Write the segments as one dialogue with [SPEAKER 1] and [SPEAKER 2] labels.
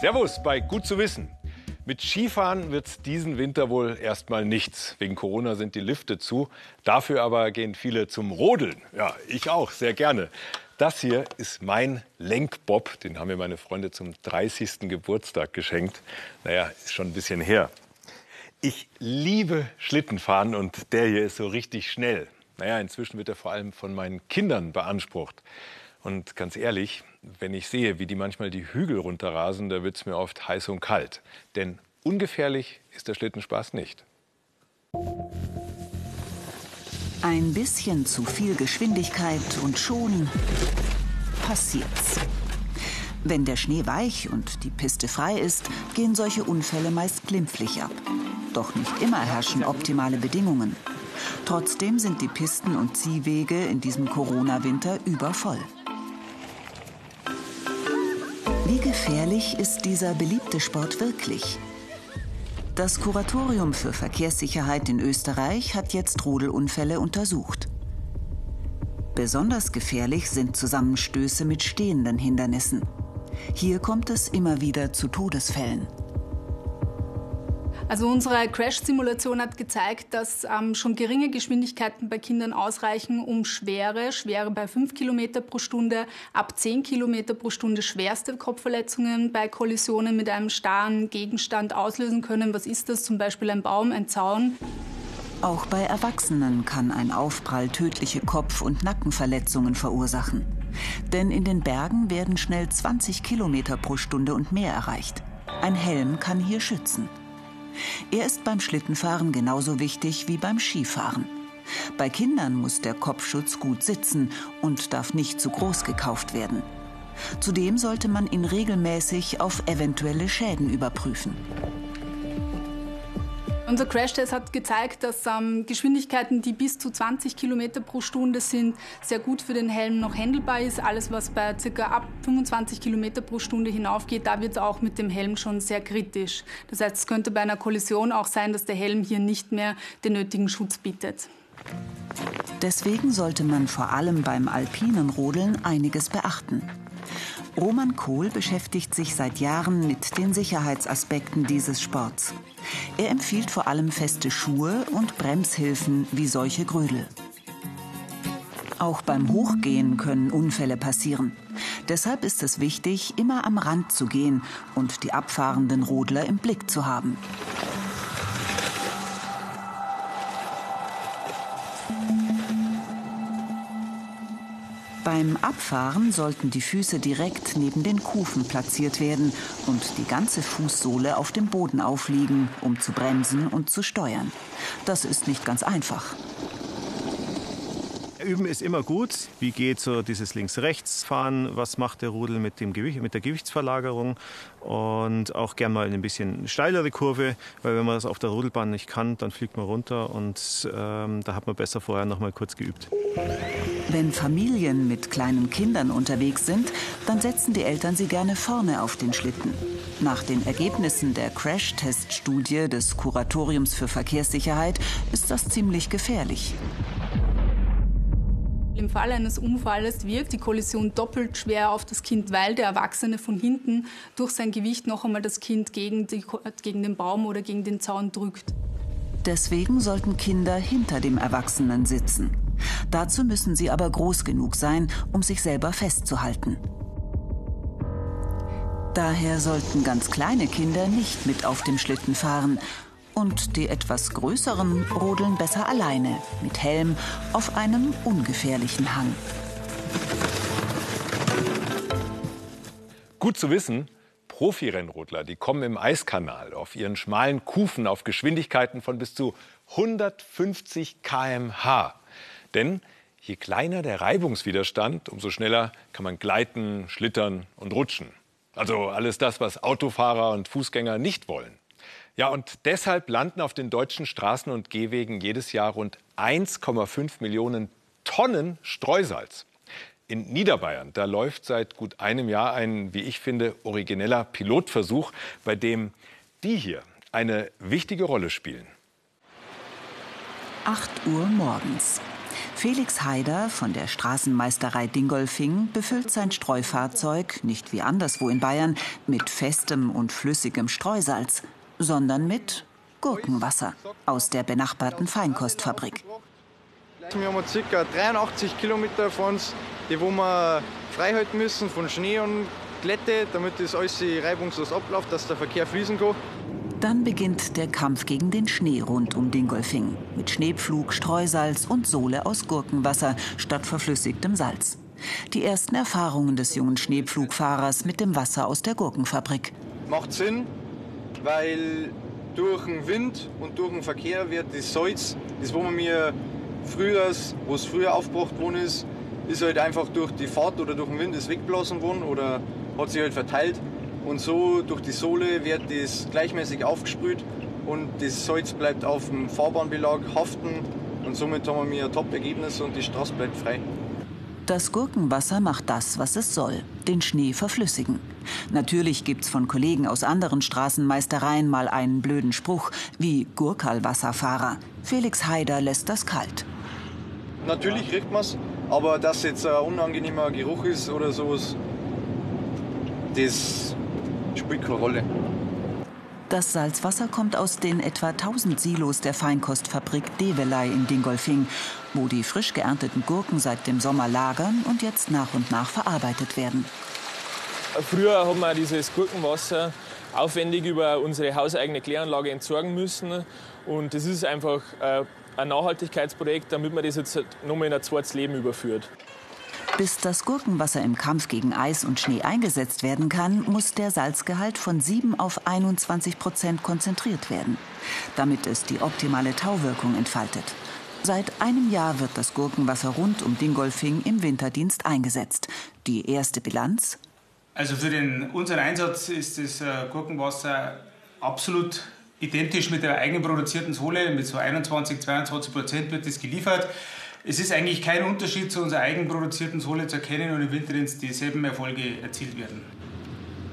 [SPEAKER 1] Servus bei Gut zu wissen. Mit Skifahren wird es diesen Winter wohl erstmal nichts. Wegen Corona sind die Lifte zu. Dafür aber gehen viele zum Rodeln. Ja, ich auch, sehr gerne. Das hier ist mein Lenkbob. Den haben mir meine Freunde zum 30. Geburtstag geschenkt. Naja, ist schon ein bisschen her. Ich liebe Schlittenfahren und der hier ist so richtig schnell. Naja, inzwischen wird er vor allem von meinen Kindern beansprucht. Und ganz ehrlich, wenn ich sehe, wie die manchmal die Hügel runterrasen, da wird es mir oft heiß und kalt. Denn ungefährlich ist der Schlittenspaß nicht.
[SPEAKER 2] Ein bisschen zu viel Geschwindigkeit und schon passiert's. Wenn der Schnee weich und die Piste frei ist, gehen solche Unfälle meist glimpflich ab. Doch nicht immer herrschen optimale Bedingungen. Trotzdem sind die Pisten und Ziehwege in diesem Corona-Winter übervoll. Wie gefährlich ist dieser beliebte Sport wirklich? Das Kuratorium für Verkehrssicherheit in Österreich hat jetzt Rodelunfälle untersucht. Besonders gefährlich sind Zusammenstöße mit stehenden Hindernissen. Hier kommt es immer wieder zu Todesfällen.
[SPEAKER 3] Also unsere Crash-Simulation hat gezeigt, dass ähm, schon geringe Geschwindigkeiten bei Kindern ausreichen, um schwere, schwere bei 5 km pro Stunde, ab 10 km pro Stunde schwerste Kopfverletzungen bei Kollisionen mit einem starren Gegenstand auslösen können. Was ist das? Zum Beispiel ein Baum, ein Zaun.
[SPEAKER 2] Auch bei Erwachsenen kann ein Aufprall tödliche Kopf- und Nackenverletzungen verursachen. Denn in den Bergen werden schnell 20 km pro Stunde und mehr erreicht. Ein Helm kann hier schützen. Er ist beim Schlittenfahren genauso wichtig wie beim Skifahren. Bei Kindern muss der Kopfschutz gut sitzen und darf nicht zu groß gekauft werden. Zudem sollte man ihn regelmäßig auf eventuelle Schäden überprüfen.
[SPEAKER 3] Unser Crashtest hat gezeigt, dass ähm, Geschwindigkeiten, die bis zu 20 km pro Stunde sind, sehr gut für den Helm noch handelbar ist. Alles, was bei ca. ab 25 km pro Stunde hinaufgeht, da wird es auch mit dem Helm schon sehr kritisch. Das heißt, es könnte bei einer Kollision auch sein, dass der Helm hier nicht mehr den nötigen Schutz bietet.
[SPEAKER 2] Deswegen sollte man vor allem beim alpinen Rodeln einiges beachten. Roman Kohl beschäftigt sich seit Jahren mit den Sicherheitsaspekten dieses Sports. Er empfiehlt vor allem feste Schuhe und Bremshilfen wie solche Grödel. Auch beim Hochgehen können Unfälle passieren. Deshalb ist es wichtig, immer am Rand zu gehen und die abfahrenden Rodler im Blick zu haben. Beim Abfahren sollten die Füße direkt neben den Kufen platziert werden und die ganze Fußsohle auf dem Boden aufliegen, um zu bremsen und zu steuern. Das ist nicht ganz einfach.
[SPEAKER 4] Üben ist immer gut. Wie geht so dieses Links-Rechts-Fahren? Was macht der Rudel mit, dem Gewicht, mit der Gewichtsverlagerung? Und auch gern mal eine bisschen steilere Kurve, weil wenn man das auf der Rudelbahn nicht kann, dann fliegt man runter und ähm, da hat man besser vorher noch mal kurz geübt.
[SPEAKER 2] Wenn Familien mit kleinen Kindern unterwegs sind, dann setzen die Eltern sie gerne vorne auf den Schlitten. Nach den Ergebnissen der Crash-Test-Studie des Kuratoriums für Verkehrssicherheit ist das ziemlich gefährlich.
[SPEAKER 3] Im Fall eines Unfalles wirkt die Kollision doppelt schwer auf das Kind, weil der Erwachsene von hinten durch sein Gewicht noch einmal das Kind gegen, die, gegen den Baum oder gegen den Zaun drückt.
[SPEAKER 2] Deswegen sollten Kinder hinter dem Erwachsenen sitzen. Dazu müssen sie aber groß genug sein, um sich selber festzuhalten. Daher sollten ganz kleine Kinder nicht mit auf dem Schlitten fahren und die etwas größeren rodeln besser alleine, mit Helm, auf einem ungefährlichen Hang.
[SPEAKER 1] Gut zu wissen, Profirennrodler, die kommen im Eiskanal auf ihren schmalen Kufen auf Geschwindigkeiten von bis zu 150 km/h. Denn je kleiner der Reibungswiderstand, umso schneller kann man gleiten, schlittern und rutschen. Also alles das, was Autofahrer und Fußgänger nicht wollen. Ja, und deshalb landen auf den deutschen Straßen und Gehwegen jedes Jahr rund 1,5 Millionen Tonnen Streusalz. In Niederbayern, da läuft seit gut einem Jahr ein, wie ich finde, origineller Pilotversuch, bei dem die hier eine wichtige Rolle spielen.
[SPEAKER 2] 8 Uhr morgens. Felix Haider von der Straßenmeisterei Dingolfing befüllt sein Streufahrzeug, nicht wie anderswo in Bayern, mit festem und flüssigem Streusalz, sondern mit Gurkenwasser aus der benachbarten Feinkostfabrik.
[SPEAKER 5] Wir haben ca. 83 Kilometer von uns, die wo wir frei halten müssen von Schnee und Glätte, damit das alles reibungslos abläuft, dass der Verkehr fließen kann.
[SPEAKER 2] Dann beginnt der Kampf gegen den Schnee rund um Dingolfing. Mit Schneepflug, Streusalz und Sohle aus Gurkenwasser statt verflüssigtem Salz. Die ersten Erfahrungen des jungen Schneepflugfahrers mit dem Wasser aus der Gurkenfabrik.
[SPEAKER 5] Macht Sinn, weil durch den Wind und durch den Verkehr wird das Salz, das wo man mir früher, wo es früher aufgebracht worden ist, ist halt einfach durch die Fahrt oder durch den Wind ist weggeblasen worden oder hat sich halt verteilt. Und so durch die Sohle wird das gleichmäßig aufgesprüht und das Salz bleibt auf dem Fahrbahnbelag haften und somit haben wir ein Top-Ergebnis und die Straße bleibt frei.
[SPEAKER 2] Das Gurkenwasser macht das, was es soll, den Schnee verflüssigen. Natürlich gibt's von Kollegen aus anderen Straßenmeistereien mal einen blöden Spruch, wie Gurkalwasserfahrer. Felix Haider lässt das kalt.
[SPEAKER 5] Natürlich riecht man's, aber dass jetzt ein unangenehmer Geruch ist oder sowas, das spielt keine Rolle.
[SPEAKER 2] Das Salzwasser kommt aus den etwa 1000 Silos der Feinkostfabrik Develei in Dingolfing, wo die frisch geernteten Gurken seit dem Sommer lagern und jetzt nach und nach verarbeitet werden.
[SPEAKER 6] Früher haben wir dieses Gurkenwasser aufwendig über unsere hauseigene Kläranlage entsorgen müssen. Und das ist einfach äh, ein Nachhaltigkeitsprojekt, damit man das jetzt nochmal in ein zweites Leben überführt.
[SPEAKER 2] Bis das Gurkenwasser im Kampf gegen Eis und Schnee eingesetzt werden kann, muss der Salzgehalt von 7 auf 21 Prozent konzentriert werden, damit es die optimale Tauwirkung entfaltet. Seit einem Jahr wird das Gurkenwasser rund um Dingolfing im Winterdienst eingesetzt. Die erste Bilanz?
[SPEAKER 7] Also für den, unseren Einsatz ist das äh, Gurkenwasser absolut identisch mit der eigenproduzierten Sohle. Mit so 21, 22 Prozent wird das geliefert. Es ist eigentlich kein Unterschied zu unserer eigenproduzierten Sohle zu erkennen und im Winterdienst dieselben Erfolge erzielt werden.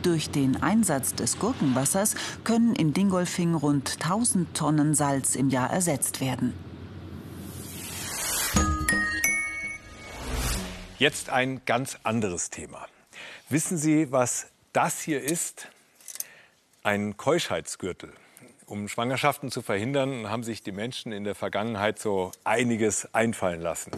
[SPEAKER 2] Durch den Einsatz des Gurkenwassers können in Dingolfing rund 1000 Tonnen Salz im Jahr ersetzt werden.
[SPEAKER 1] Jetzt ein ganz anderes Thema. Wissen Sie, was das hier ist? Ein Keuschheitsgürtel. Um Schwangerschaften zu verhindern, haben sich die Menschen in der Vergangenheit so einiges einfallen lassen.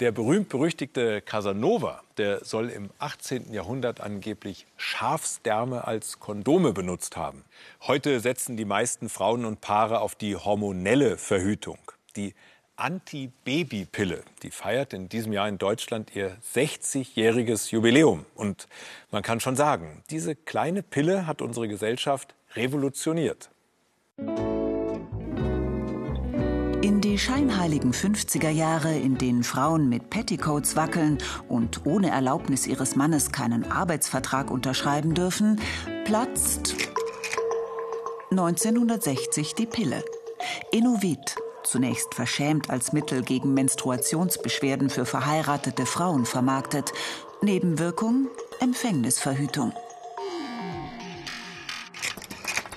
[SPEAKER 1] Der berühmt-berüchtigte Casanova, der soll im 18. Jahrhundert angeblich Schafsdärme als Kondome benutzt haben. Heute setzen die meisten Frauen und Paare auf die hormonelle Verhütung. Die Anti-Baby-Pille, die feiert in diesem Jahr in Deutschland ihr 60-jähriges Jubiläum. Und man kann schon sagen, diese kleine Pille hat unsere Gesellschaft revolutioniert.
[SPEAKER 2] In die scheinheiligen 50er Jahre, in denen Frauen mit Petticoats wackeln und ohne Erlaubnis ihres Mannes keinen Arbeitsvertrag unterschreiben dürfen, platzt 1960 die Pille. Innovit, zunächst verschämt als Mittel gegen Menstruationsbeschwerden für verheiratete Frauen vermarktet. Nebenwirkung Empfängnisverhütung.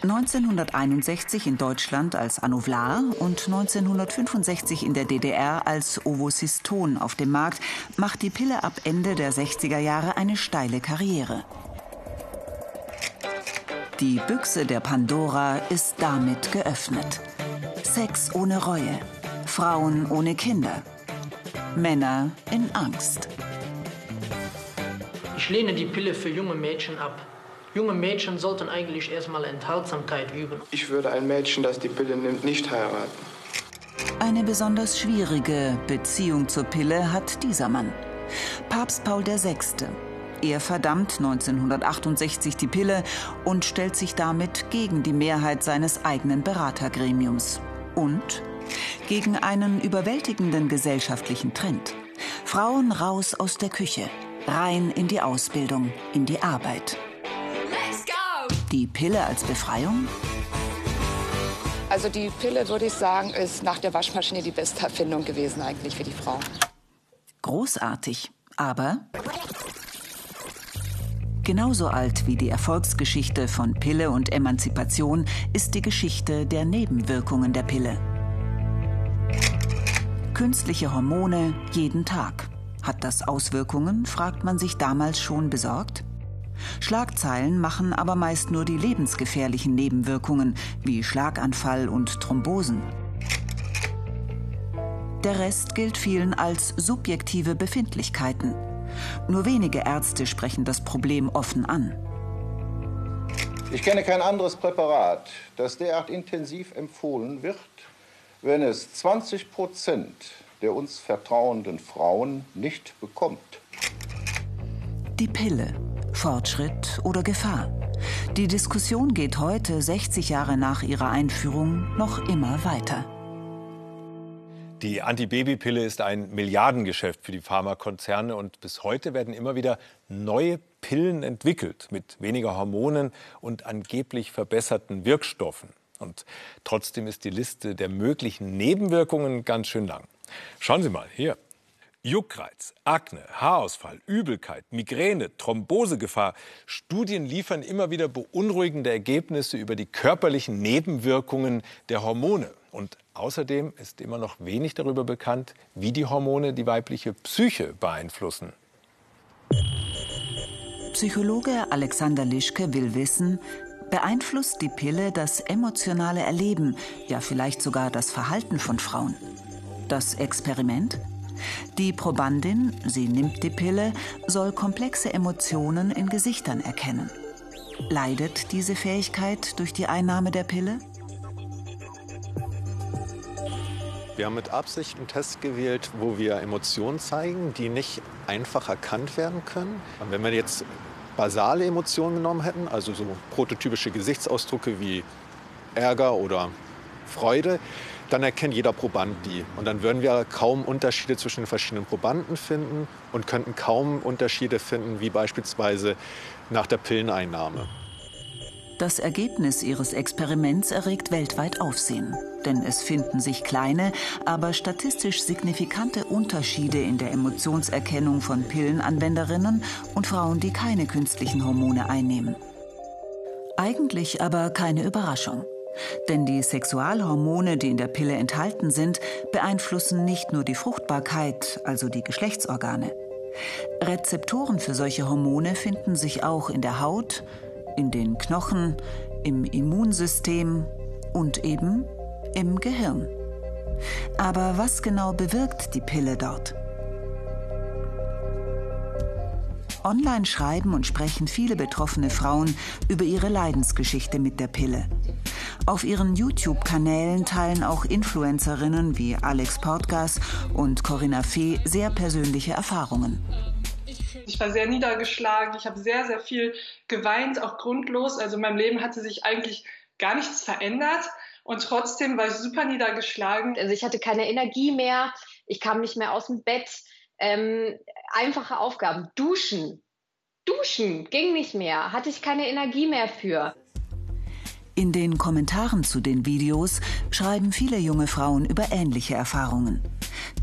[SPEAKER 2] 1961 in Deutschland als Anovlar und 1965 in der DDR als Ovocyston auf dem Markt, macht die Pille ab Ende der 60er Jahre eine steile Karriere. Die Büchse der Pandora ist damit geöffnet. Sex ohne Reue, Frauen ohne Kinder, Männer in Angst.
[SPEAKER 8] Ich lehne die Pille für junge Mädchen ab. Junge Mädchen sollten eigentlich erstmal Enthaltsamkeit üben.
[SPEAKER 9] Ich würde ein Mädchen, das die Pille nimmt, nicht heiraten.
[SPEAKER 2] Eine besonders schwierige Beziehung zur Pille hat dieser Mann. Papst Paul VI. Er verdammt 1968 die Pille und stellt sich damit gegen die Mehrheit seines eigenen Beratergremiums. Und gegen einen überwältigenden gesellschaftlichen Trend. Frauen raus aus der Küche, rein in die Ausbildung, in die Arbeit. Die Pille als Befreiung?
[SPEAKER 10] Also die Pille, würde ich sagen, ist nach der Waschmaschine die beste Erfindung gewesen eigentlich für die Frau.
[SPEAKER 2] Großartig, aber Genauso alt wie die Erfolgsgeschichte von Pille und Emanzipation ist die Geschichte der Nebenwirkungen der Pille. Künstliche Hormone jeden Tag. Hat das Auswirkungen, fragt man sich damals schon besorgt? Schlagzeilen machen aber meist nur die lebensgefährlichen Nebenwirkungen wie Schlaganfall und Thrombosen. Der Rest gilt vielen als subjektive Befindlichkeiten. Nur wenige Ärzte sprechen das Problem offen an.
[SPEAKER 11] Ich kenne kein anderes Präparat, das derart intensiv empfohlen wird, wenn es 20 Prozent der uns vertrauenden Frauen nicht bekommt.
[SPEAKER 2] Die Pille. Fortschritt oder Gefahr? Die Diskussion geht heute, 60 Jahre nach ihrer Einführung, noch immer weiter.
[SPEAKER 1] Die Antibabypille ist ein Milliardengeschäft für die Pharmakonzerne und bis heute werden immer wieder neue Pillen entwickelt mit weniger Hormonen und angeblich verbesserten Wirkstoffen. Und trotzdem ist die Liste der möglichen Nebenwirkungen ganz schön lang. Schauen Sie mal hier. Juckreiz, Akne, Haarausfall, Übelkeit, Migräne, Thrombosegefahr. Studien liefern immer wieder beunruhigende Ergebnisse über die körperlichen Nebenwirkungen der Hormone. Und außerdem ist immer noch wenig darüber bekannt, wie die Hormone die weibliche Psyche beeinflussen.
[SPEAKER 2] Psychologe Alexander Lischke will wissen, beeinflusst die Pille das emotionale Erleben, ja vielleicht sogar das Verhalten von Frauen? Das Experiment? Die Probandin, sie nimmt die Pille, soll komplexe Emotionen in Gesichtern erkennen. Leidet diese Fähigkeit durch die Einnahme der Pille?
[SPEAKER 12] Wir haben mit Absicht einen Test gewählt, wo wir Emotionen zeigen, die nicht einfach erkannt werden können. Und wenn wir jetzt basale Emotionen genommen hätten, also so prototypische Gesichtsausdrücke wie Ärger oder Freude, dann erkennt jeder Proband die. Und dann würden wir kaum Unterschiede zwischen den verschiedenen Probanden finden und könnten kaum Unterschiede finden, wie beispielsweise nach der Pilleneinnahme.
[SPEAKER 2] Das Ergebnis ihres Experiments erregt weltweit Aufsehen. Denn es finden sich kleine, aber statistisch signifikante Unterschiede in der Emotionserkennung von Pillenanwenderinnen und Frauen, die keine künstlichen Hormone einnehmen. Eigentlich aber keine Überraschung. Denn die Sexualhormone, die in der Pille enthalten sind, beeinflussen nicht nur die Fruchtbarkeit, also die Geschlechtsorgane. Rezeptoren für solche Hormone finden sich auch in der Haut, in den Knochen, im Immunsystem und eben im Gehirn. Aber was genau bewirkt die Pille dort? Online schreiben und sprechen viele betroffene Frauen über ihre Leidensgeschichte mit der Pille. Auf ihren YouTube-Kanälen teilen auch Influencerinnen wie Alex Portgas und Corinna Fee sehr persönliche Erfahrungen.
[SPEAKER 13] Ich war sehr niedergeschlagen, ich habe sehr, sehr viel geweint, auch grundlos. Also in meinem Leben hatte sich eigentlich gar nichts verändert und trotzdem war ich super niedergeschlagen.
[SPEAKER 14] Also ich hatte keine Energie mehr, ich kam nicht mehr aus dem Bett. Ähm, einfache Aufgaben, duschen, duschen ging nicht mehr, hatte ich keine Energie mehr für.
[SPEAKER 2] In den Kommentaren zu den Videos schreiben viele junge Frauen über ähnliche Erfahrungen.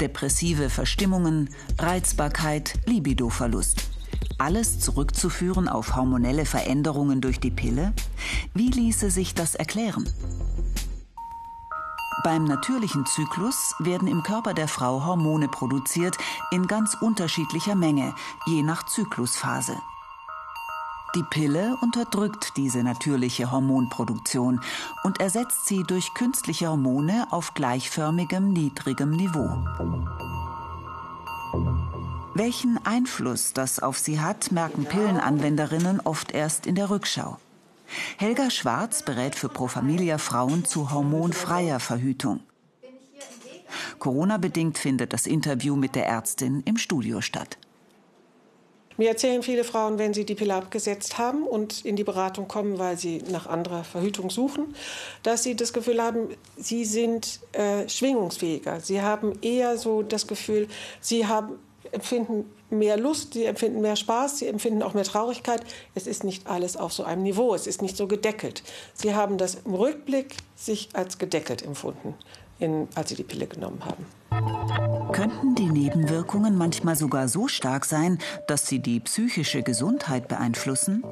[SPEAKER 2] Depressive Verstimmungen, Reizbarkeit, Libidoverlust. Alles zurückzuführen auf hormonelle Veränderungen durch die Pille? Wie ließe sich das erklären? Beim natürlichen Zyklus werden im Körper der Frau Hormone produziert in ganz unterschiedlicher Menge, je nach Zyklusphase. Die Pille unterdrückt diese natürliche Hormonproduktion und ersetzt sie durch künstliche Hormone auf gleichförmigem niedrigem Niveau. Welchen Einfluss das auf sie hat, merken Pillenanwenderinnen oft erst in der Rückschau. Helga Schwarz berät für Pro Familia Frauen zu hormonfreier Verhütung. Corona-bedingt findet das Interview mit der Ärztin im Studio statt.
[SPEAKER 15] Mir erzählen viele Frauen, wenn sie die Pille abgesetzt haben und in die Beratung kommen, weil sie nach anderer Verhütung suchen, dass sie das Gefühl haben, sie sind äh, schwingungsfähiger. Sie haben eher so das Gefühl, sie haben, empfinden mehr Lust, sie empfinden mehr Spaß, sie empfinden auch mehr Traurigkeit. Es ist nicht alles auf so einem Niveau, es ist nicht so gedeckelt. Sie haben das im Rückblick sich als gedeckelt empfunden, in, als sie die Pille genommen haben.
[SPEAKER 2] Könnten die Nebenwirkungen manchmal sogar so stark sein, dass sie die psychische Gesundheit beeinflussen?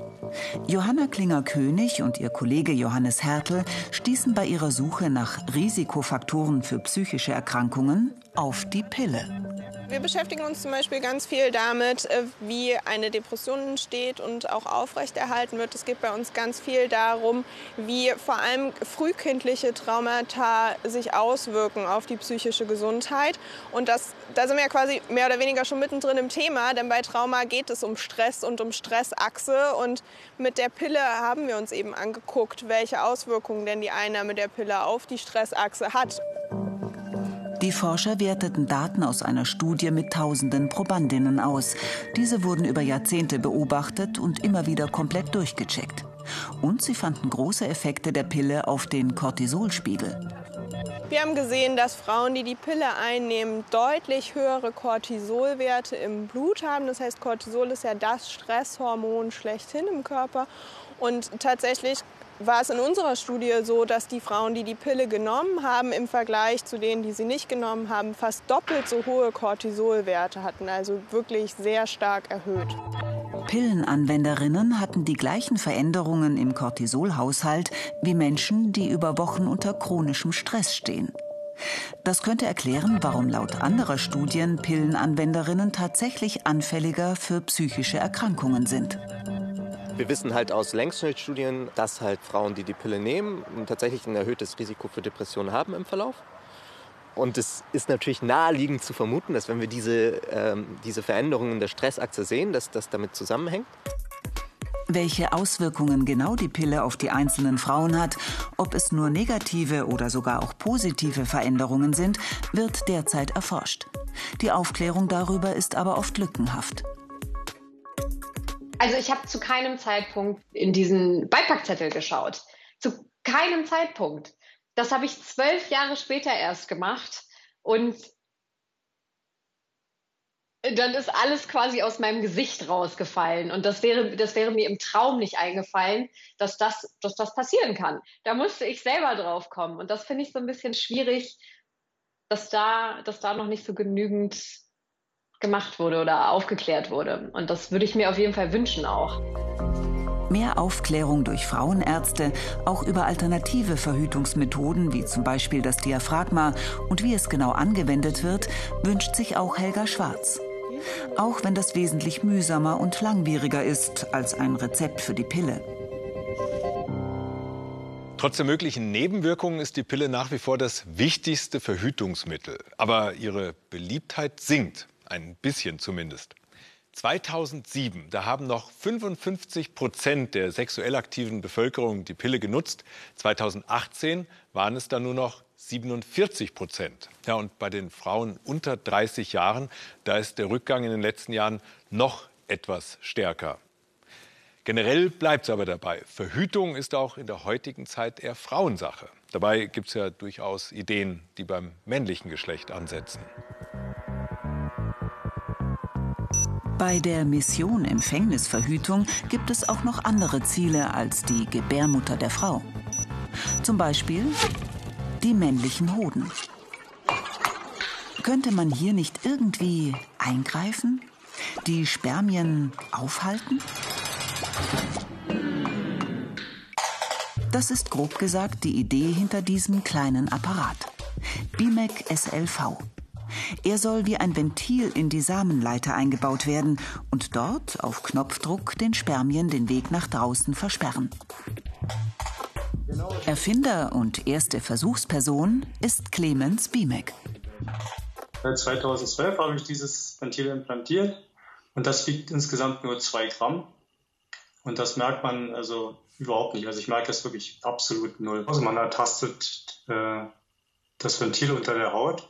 [SPEAKER 2] Johanna Klinger-König und ihr Kollege Johannes Hertel stießen bei ihrer Suche nach Risikofaktoren für psychische Erkrankungen auf die Pille.
[SPEAKER 16] Wir beschäftigen uns zum Beispiel ganz viel damit, äh, wie eine Depression entsteht und auch aufrechterhalten wird. Es geht bei uns ganz viel darum, wie vor allem frühkindliche Traumata sich auswirken auf die psychische Gesundheit. Und das, da sind wir ja quasi mehr oder weniger schon mittendrin im Thema, denn bei Trauma geht es um Stress und um Stressachse. Und mit der Pille haben wir uns eben angeguckt, welche Auswirkungen denn die Einnahme der Pille auf die Stressachse hat.
[SPEAKER 2] Die Forscher werteten Daten aus einer Studie mit tausenden Probandinnen aus. Diese wurden über Jahrzehnte beobachtet und immer wieder komplett durchgecheckt. Und sie fanden große Effekte der Pille auf den Cortisolspiegel.
[SPEAKER 16] Wir haben gesehen, dass Frauen, die die Pille einnehmen, deutlich höhere Cortisolwerte im Blut haben. Das heißt, Cortisol ist ja das Stresshormon schlechthin im Körper. Und tatsächlich war es in unserer Studie so, dass die Frauen, die die Pille genommen haben, im Vergleich zu denen, die sie nicht genommen haben, fast doppelt so hohe Cortisolwerte hatten, also wirklich sehr stark erhöht.
[SPEAKER 2] Pillenanwenderinnen hatten die gleichen Veränderungen im Cortisolhaushalt wie Menschen, die über Wochen unter chronischem Stress stehen. Das könnte erklären, warum laut anderer Studien Pillenanwenderinnen tatsächlich anfälliger für psychische Erkrankungen sind.
[SPEAKER 17] Wir wissen halt aus Längsschnittstudien, dass halt Frauen, die die Pille nehmen, tatsächlich ein erhöhtes Risiko für Depressionen haben im Verlauf. Und es ist natürlich naheliegend zu vermuten, dass wenn wir diese, ähm, diese Veränderungen der Stressachse sehen, dass das damit zusammenhängt.
[SPEAKER 2] Welche Auswirkungen genau die Pille auf die einzelnen Frauen hat, ob es nur negative oder sogar auch positive Veränderungen sind, wird derzeit erforscht. Die Aufklärung darüber ist aber oft lückenhaft.
[SPEAKER 14] Also ich habe zu keinem Zeitpunkt in diesen Beipackzettel geschaut. Zu keinem Zeitpunkt. Das habe ich zwölf Jahre später erst gemacht. Und dann ist alles quasi aus meinem Gesicht rausgefallen. Und das wäre, das wäre mir im Traum nicht eingefallen, dass das, dass das passieren kann. Da musste ich selber drauf kommen. Und das finde ich so ein bisschen schwierig, dass da, dass da noch nicht so genügend gemacht wurde oder aufgeklärt wurde. Und das würde ich mir auf jeden Fall wünschen auch.
[SPEAKER 2] Mehr Aufklärung durch Frauenärzte, auch über alternative Verhütungsmethoden wie zum Beispiel das Diaphragma und wie es genau angewendet wird, wünscht sich auch Helga Schwarz. Auch wenn das wesentlich mühsamer und langwieriger ist als ein Rezept für die Pille.
[SPEAKER 1] Trotz der möglichen Nebenwirkungen ist die Pille nach wie vor das wichtigste Verhütungsmittel. Aber ihre Beliebtheit sinkt. Ein bisschen zumindest. 2007, da haben noch 55 Prozent der sexuell aktiven Bevölkerung die Pille genutzt. 2018 waren es dann nur noch 47 Prozent. Ja, und bei den Frauen unter 30 Jahren, da ist der Rückgang in den letzten Jahren noch etwas stärker. Generell bleibt es aber dabei. Verhütung ist auch in der heutigen Zeit eher Frauensache. Dabei gibt es ja durchaus Ideen, die beim männlichen Geschlecht ansetzen.
[SPEAKER 2] Bei der Mission Empfängnisverhütung gibt es auch noch andere Ziele als die Gebärmutter der Frau. Zum Beispiel die männlichen Hoden. Könnte man hier nicht irgendwie eingreifen? Die Spermien aufhalten? Das ist grob gesagt die Idee hinter diesem kleinen Apparat. BIMEC SLV. Er soll wie ein Ventil in die Samenleiter eingebaut werden und dort auf Knopfdruck den Spermien den Weg nach draußen versperren. Erfinder und erste Versuchsperson ist Clemens Biemek.
[SPEAKER 18] Seit 2012 habe ich dieses Ventil implantiert und das wiegt insgesamt nur zwei Gramm. Und das merkt man also überhaupt nicht. Also ich merke das wirklich absolut null. Also man ertastet äh, das Ventil unter der Haut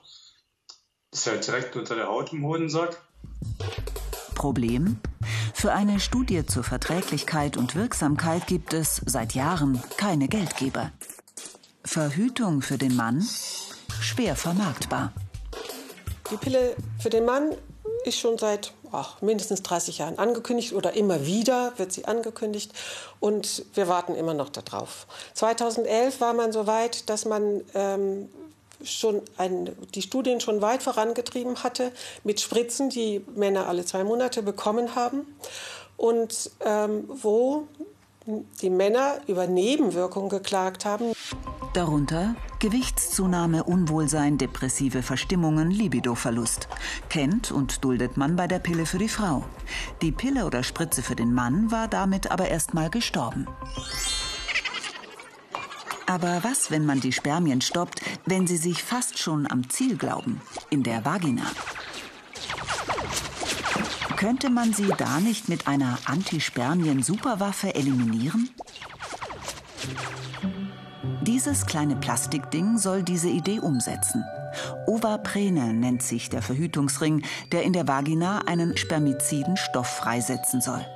[SPEAKER 18] ist ja direkt unter der Haut im Hodensack.
[SPEAKER 2] Problem? Für eine Studie zur Verträglichkeit und Wirksamkeit gibt es seit Jahren keine Geldgeber. Verhütung für den Mann? Schwer vermarktbar.
[SPEAKER 15] Die Pille für den Mann ist schon seit ach, mindestens 30 Jahren angekündigt oder immer wieder wird sie angekündigt und wir warten immer noch darauf. 2011 war man so weit, dass man ähm, schon ein, die Studien schon weit vorangetrieben hatte mit Spritzen, die Männer alle zwei Monate bekommen haben und ähm, wo die Männer über Nebenwirkungen geklagt haben.
[SPEAKER 2] Darunter Gewichtszunahme, Unwohlsein, depressive Verstimmungen, Libidoverlust. Kennt und duldet man bei der Pille für die Frau. Die Pille oder Spritze für den Mann war damit aber erstmal gestorben. Aber was, wenn man die Spermien stoppt, wenn sie sich fast schon am Ziel glauben, in der Vagina? Könnte man sie da nicht mit einer Antispermien-Superwaffe eliminieren? Dieses kleine Plastikding soll diese Idee umsetzen. Ovaprene nennt sich der Verhütungsring, der in der Vagina einen spermiziden Stoff freisetzen soll.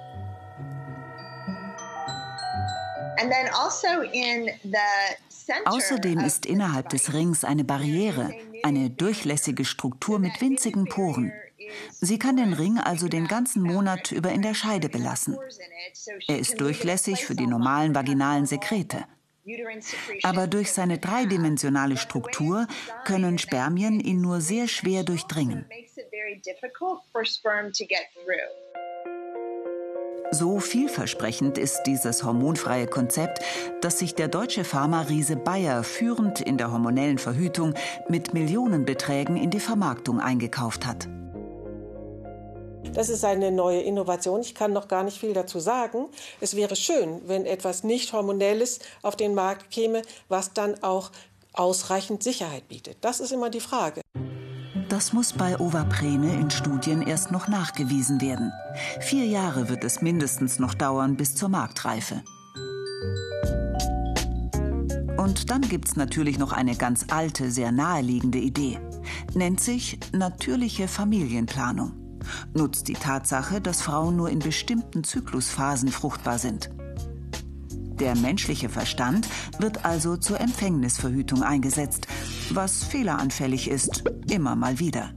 [SPEAKER 2] Außerdem ist innerhalb des Rings eine Barriere, eine durchlässige Struktur mit winzigen Poren. Sie kann den Ring also den ganzen Monat über in der Scheide belassen. Er ist durchlässig für die normalen vaginalen Sekrete. Aber durch seine dreidimensionale Struktur können Spermien ihn nur sehr schwer durchdringen. So vielversprechend ist dieses hormonfreie Konzept, dass sich der deutsche Pharma-Riese Bayer führend in der hormonellen Verhütung mit Millionenbeträgen in die Vermarktung eingekauft hat.
[SPEAKER 15] Das ist eine neue Innovation. Ich kann noch gar nicht viel dazu sagen. Es wäre schön, wenn etwas nicht hormonelles auf den Markt käme, was dann auch ausreichend Sicherheit bietet. Das ist immer die Frage.
[SPEAKER 2] Das muss bei Ovaprene in Studien erst noch nachgewiesen werden. Vier Jahre wird es mindestens noch dauern bis zur Marktreife. Und dann gibt es natürlich noch eine ganz alte, sehr naheliegende Idee. Nennt sich natürliche Familienplanung. Nutzt die Tatsache, dass Frauen nur in bestimmten Zyklusphasen fruchtbar sind. Der menschliche Verstand wird also zur Empfängnisverhütung eingesetzt, was fehleranfällig ist, immer mal wieder.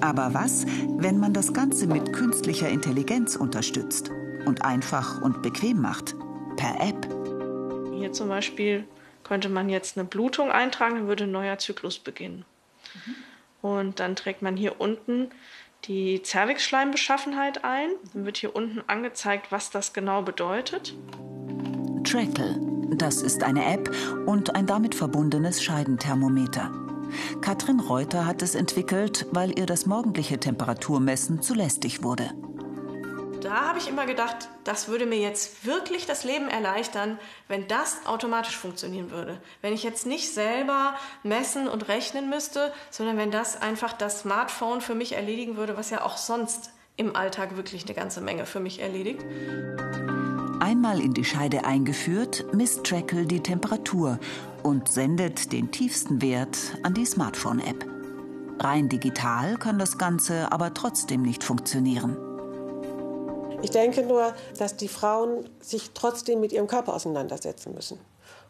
[SPEAKER 2] Aber was, wenn man das Ganze mit künstlicher Intelligenz unterstützt und einfach und bequem macht? Per App.
[SPEAKER 19] Hier zum Beispiel könnte man jetzt eine Blutung eintragen, dann würde ein neuer Zyklus beginnen. Mhm. Und dann trägt man hier unten die Zervixschleimbeschaffenheit ein. Dann wird hier unten angezeigt, was das genau bedeutet.
[SPEAKER 2] Trackle. Das ist eine App und ein damit verbundenes Scheidenthermometer. Katrin Reuter hat es entwickelt, weil ihr das morgendliche Temperaturmessen zu lästig wurde.
[SPEAKER 19] Da habe ich immer gedacht, das würde mir jetzt wirklich das Leben erleichtern, wenn das automatisch funktionieren würde. Wenn ich jetzt nicht selber messen und rechnen müsste, sondern wenn das einfach das Smartphone für mich erledigen würde, was ja auch sonst im Alltag wirklich eine ganze Menge für mich erledigt.
[SPEAKER 2] Einmal in die Scheide eingeführt, misst Trackle die Temperatur und sendet den tiefsten Wert an die Smartphone-App. Rein digital kann das Ganze aber trotzdem nicht funktionieren.
[SPEAKER 15] Ich denke nur, dass die Frauen sich trotzdem mit ihrem Körper auseinandersetzen müssen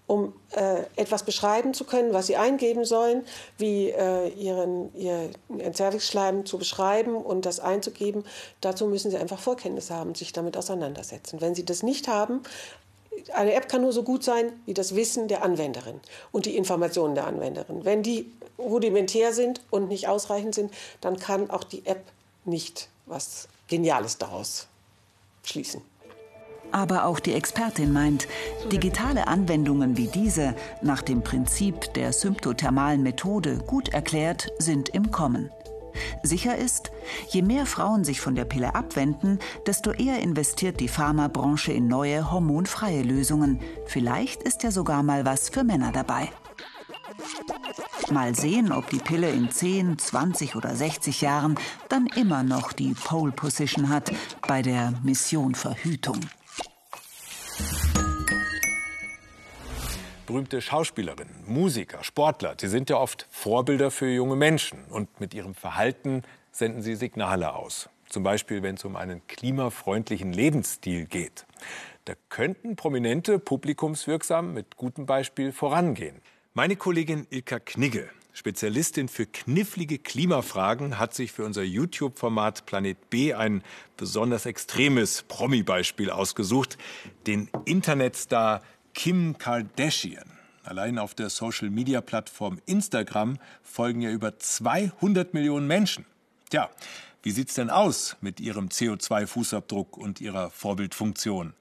[SPEAKER 15] um äh, etwas beschreiben zu können, was sie eingeben sollen, wie äh, ihren, ihr, ihren Cervixschleim zu beschreiben und das einzugeben. Dazu müssen sie einfach Vorkenntnisse haben sich damit auseinandersetzen. Wenn sie das nicht haben, eine App kann nur so gut sein wie das Wissen der Anwenderin und die Informationen der Anwenderin. Wenn die rudimentär sind und nicht ausreichend sind, dann kann auch die App nicht was Geniales daraus schließen.
[SPEAKER 2] Aber auch die Expertin meint, digitale Anwendungen wie diese, nach dem Prinzip der symptothermalen Methode gut erklärt, sind im Kommen. Sicher ist, je mehr Frauen sich von der Pille abwenden, desto eher investiert die Pharmabranche in neue hormonfreie Lösungen. Vielleicht ist ja sogar mal was für Männer dabei. Mal sehen, ob die Pille in 10, 20 oder 60 Jahren dann immer noch die Pole Position hat bei der Mission Verhütung.
[SPEAKER 1] Berühmte Schauspielerinnen, Musiker, Sportler, sie sind ja oft Vorbilder für junge Menschen. Und mit ihrem Verhalten senden sie Signale aus. Zum Beispiel, wenn es um einen klimafreundlichen Lebensstil geht. Da könnten Prominente publikumswirksam mit gutem Beispiel vorangehen. Meine Kollegin Ilka Knigge, Spezialistin für knifflige Klimafragen, hat sich für unser YouTube-Format Planet B ein besonders extremes Promi-Beispiel ausgesucht. Den Internetstar Kim Kardashian. Allein auf der Social-Media-Plattform Instagram folgen ja über 200 Millionen Menschen. Tja, wie sieht's denn aus mit Ihrem CO2-Fußabdruck und Ihrer Vorbildfunktion?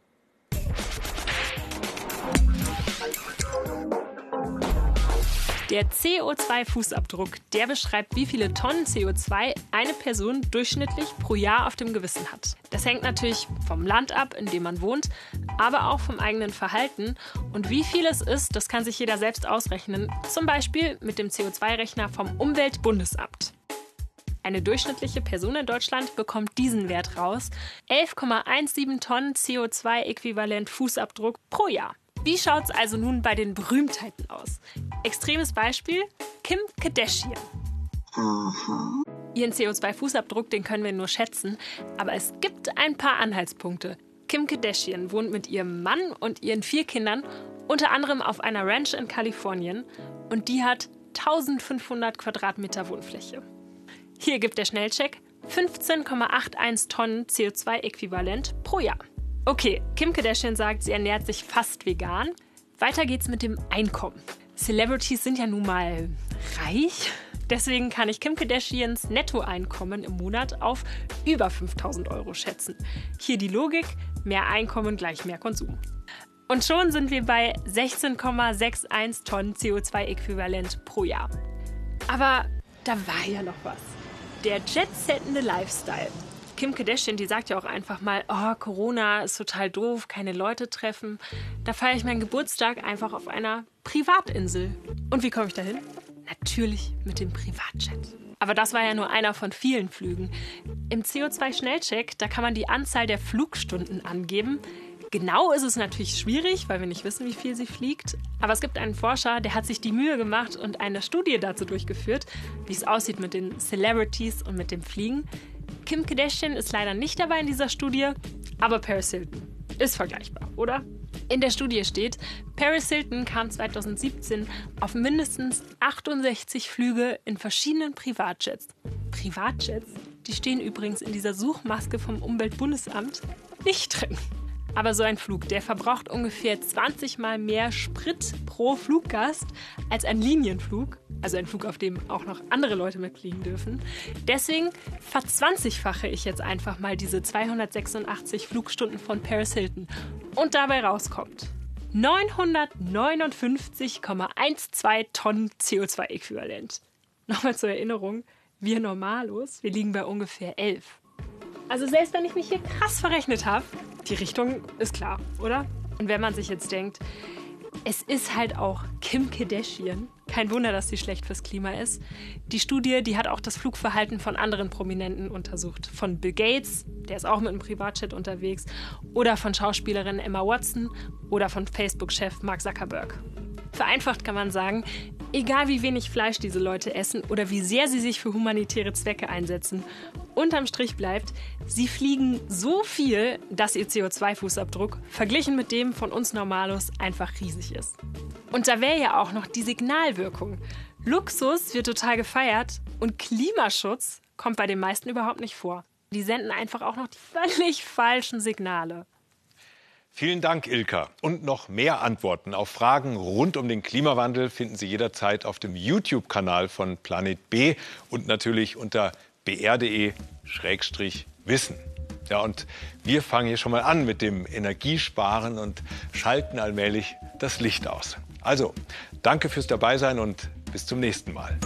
[SPEAKER 20] Der CO2-Fußabdruck, der beschreibt, wie viele Tonnen CO2 eine Person durchschnittlich pro Jahr auf dem Gewissen hat. Das hängt natürlich vom Land ab, in dem man wohnt, aber auch vom eigenen Verhalten. Und wie viel es ist, das kann sich jeder selbst ausrechnen, zum Beispiel mit dem CO2-Rechner vom Umweltbundesamt. Eine durchschnittliche Person in Deutschland bekommt diesen Wert raus: 11,17 Tonnen CO2-Äquivalent Fußabdruck pro Jahr. Wie schaut's also nun bei den Berühmtheiten aus? Extremes Beispiel: Kim Kardashian. Mhm. Ihren CO2-Fußabdruck, den können wir nur schätzen, aber es gibt ein paar Anhaltspunkte. Kim Kardashian wohnt mit ihrem Mann und ihren vier Kindern unter anderem auf einer Ranch in Kalifornien und die hat 1500 Quadratmeter Wohnfläche. Hier gibt der Schnellcheck 15,81 Tonnen CO2-Äquivalent pro Jahr. Okay, Kim Kardashian sagt, sie ernährt sich fast vegan. Weiter geht's mit dem Einkommen. Celebrities sind ja nun mal reich. Deswegen kann ich Kim Kardashians Nettoeinkommen im Monat auf über 5000 Euro schätzen. Hier die Logik: mehr Einkommen gleich mehr Konsum. Und schon sind wir bei 16,61 Tonnen CO2-Äquivalent pro Jahr. Aber da war ja noch was. Der jet-settende Lifestyle. Kim Kardashian, die sagt ja auch einfach mal, oh, Corona ist total doof, keine Leute treffen. Da feiere ich meinen Geburtstag einfach auf einer Privatinsel. Und wie komme ich dahin? Natürlich mit dem Privatjet. Aber das war ja nur einer von vielen Flügen. Im CO2-Schnellcheck, da kann man die Anzahl der Flugstunden angeben. Genau ist es natürlich schwierig, weil wir nicht wissen, wie viel sie fliegt. Aber es gibt einen Forscher, der hat sich die Mühe gemacht und eine Studie dazu durchgeführt, wie es aussieht mit den Celebrities und mit dem Fliegen. Kim Kardashian ist leider nicht dabei in dieser Studie, aber Paris Hilton ist vergleichbar, oder? In der Studie steht, Paris Hilton kam 2017 auf mindestens 68 Flüge in verschiedenen Privatjets. Privatjets? Die stehen übrigens in dieser Suchmaske vom Umweltbundesamt nicht drin. Aber so ein Flug, der verbraucht ungefähr 20 mal mehr Sprit pro Fluggast als ein Linienflug, also ein Flug, auf dem auch noch andere Leute mitfliegen dürfen. Deswegen verzwanzigfache ich jetzt einfach mal diese 286 Flugstunden von Paris Hilton. Und dabei rauskommt 959,12 Tonnen CO2-Äquivalent. Nochmal zur Erinnerung, wir Normalos, wir liegen bei ungefähr 11. Also selbst wenn ich mich hier krass verrechnet habe, die Richtung ist klar, oder? Und wenn man sich jetzt denkt, es ist halt auch Kim Kardashian. Kein Wunder, dass sie schlecht fürs Klima ist. Die Studie, die hat auch das Flugverhalten von anderen Prominenten untersucht. Von Bill Gates, der ist auch mit einem Privatjet unterwegs, oder von Schauspielerin Emma Watson oder von Facebook-Chef Mark Zuckerberg. Vereinfacht kann man sagen, egal wie wenig Fleisch diese Leute essen oder wie sehr sie sich für humanitäre Zwecke einsetzen, unterm Strich bleibt, sie fliegen so viel, dass ihr CO2-Fußabdruck verglichen mit dem von uns Normalos einfach riesig ist. Und da wäre ja auch noch die Signalwirkung. Luxus wird total gefeiert und Klimaschutz kommt bei den meisten überhaupt nicht vor. Die senden einfach auch noch die völlig falschen Signale.
[SPEAKER 1] Vielen Dank, Ilka. Und noch mehr Antworten auf Fragen rund um den Klimawandel finden Sie jederzeit auf dem YouTube-Kanal von Planet B und natürlich unter br.de-wissen. Ja, und wir fangen hier schon mal an mit dem Energiesparen und schalten allmählich das Licht aus. Also, danke fürs Dabeisein und bis zum nächsten Mal.